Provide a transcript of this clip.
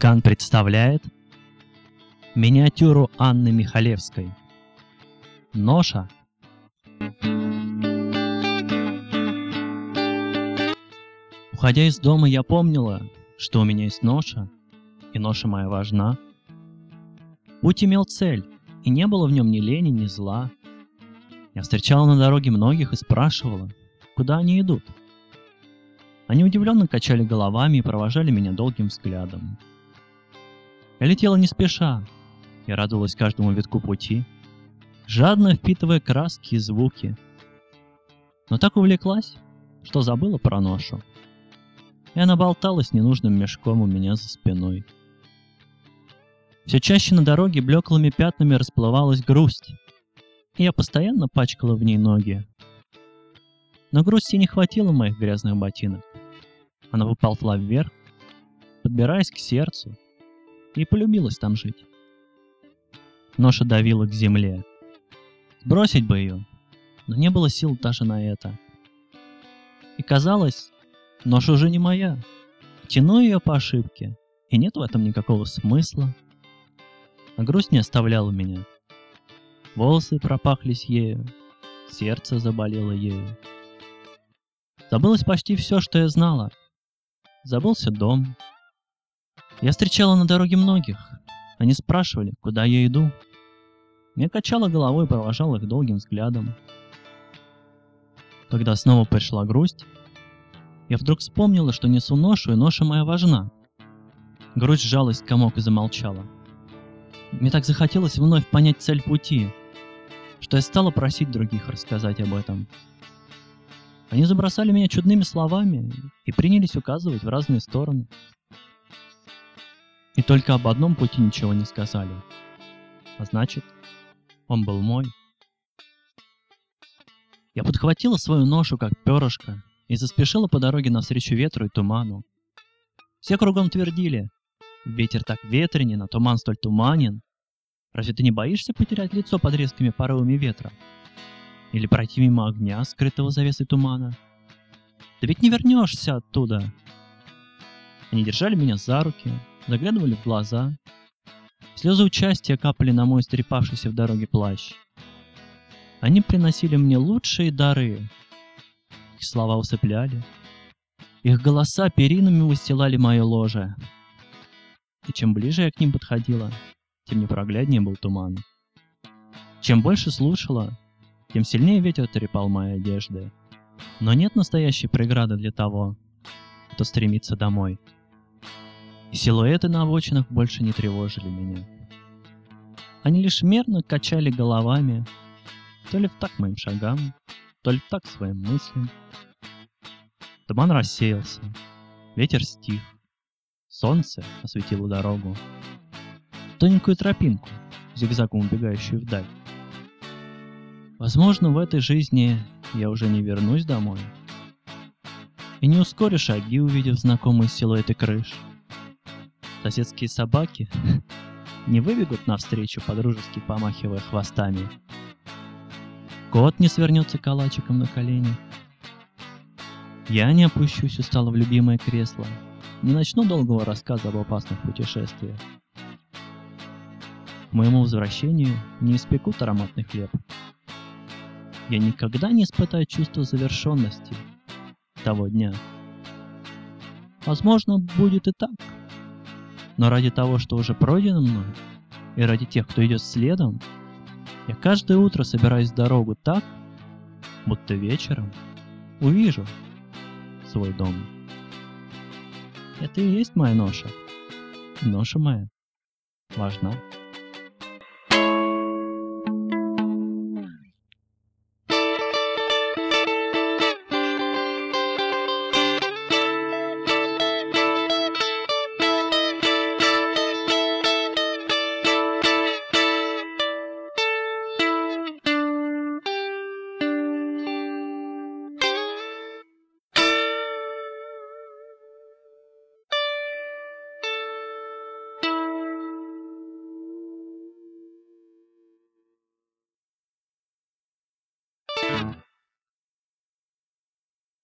Кан представляет миниатюру Анны Михалевской. Ноша. Уходя из дома, я помнила, что у меня есть ноша, и ноша моя важна. Путь имел цель, и не было в нем ни лени, ни зла. Я встречала на дороге многих и спрашивала, куда они идут. Они удивленно качали головами и провожали меня долгим взглядом. Я летела не спеша, я радовалась каждому витку пути, жадно впитывая краски и звуки. Но так увлеклась, что забыла про ношу. И она болталась ненужным мешком у меня за спиной. Все чаще на дороге блеклыми пятнами расплывалась грусть, и я постоянно пачкала в ней ноги. Но грусти не хватило моих грязных ботинок. Она выползла вверх, подбираясь к сердцу, и полюбилась там жить. Ноша давила к земле. Сбросить бы ее, но не было сил даже на это. И казалось, ноша уже не моя. Тяну ее по ошибке, и нет в этом никакого смысла. А грусть не оставляла меня. Волосы пропахлись ею, сердце заболело ею. Забылось почти все, что я знала. Забылся дом, я встречала на дороге многих. Они спрашивали, куда я иду. Я качала головой и провожала их долгим взглядом. Когда снова пришла грусть, я вдруг вспомнила, что несу ношу, и ноша моя важна. Грусть сжалась комок и замолчала. Мне так захотелось вновь понять цель пути, что я стала просить других рассказать об этом. Они забросали меня чудными словами и принялись указывать в разные стороны. Только об одном пути ничего не сказали. А значит, он был мой. Я подхватила свою ношу, как перышко, и заспешила по дороге навстречу ветру и туману. Все кругом твердили, ветер так ветренен, а туман столь туманен. Разве ты не боишься потерять лицо под резкими порывами ветра? Или пройти мимо огня, скрытого завесой тумана? Ты ведь не вернешься оттуда. Они держали меня за руки, заглядывали в глаза. Слезы участия капали на мой стрепавшийся в дороге плащ. Они приносили мне лучшие дары. Их слова усыпляли. Их голоса перинами выстилали мое ложе. И чем ближе я к ним подходила, тем непрогляднее был туман. Чем больше слушала, тем сильнее ветер трепал мои одежды. Но нет настоящей преграды для того, кто стремится домой и силуэты на обочинах больше не тревожили меня. Они лишь мерно качали головами, то ли в так моим шагам, то ли в так своим мыслям. Туман рассеялся, ветер стих, солнце осветило дорогу, тоненькую тропинку, зигзагом убегающую вдаль. Возможно, в этой жизни я уже не вернусь домой и не ускорю шаги, увидев знакомые силуэты крыш — Соседские собаки не выбегут навстречу, подружески помахивая хвостами. Кот не свернется калачиком на колени. Я не опущусь устало в любимое кресло, не начну долгого рассказа об опасных путешествиях. К моему возвращению не испекут ароматный хлеб. Я никогда не испытаю чувство завершенности того дня. Возможно, будет и так. Но ради того, что уже пройдено мной, и ради тех, кто идет следом, я каждое утро собираюсь в дорогу так, будто вечером увижу свой дом. Это и есть моя ноша. Ноша моя важна.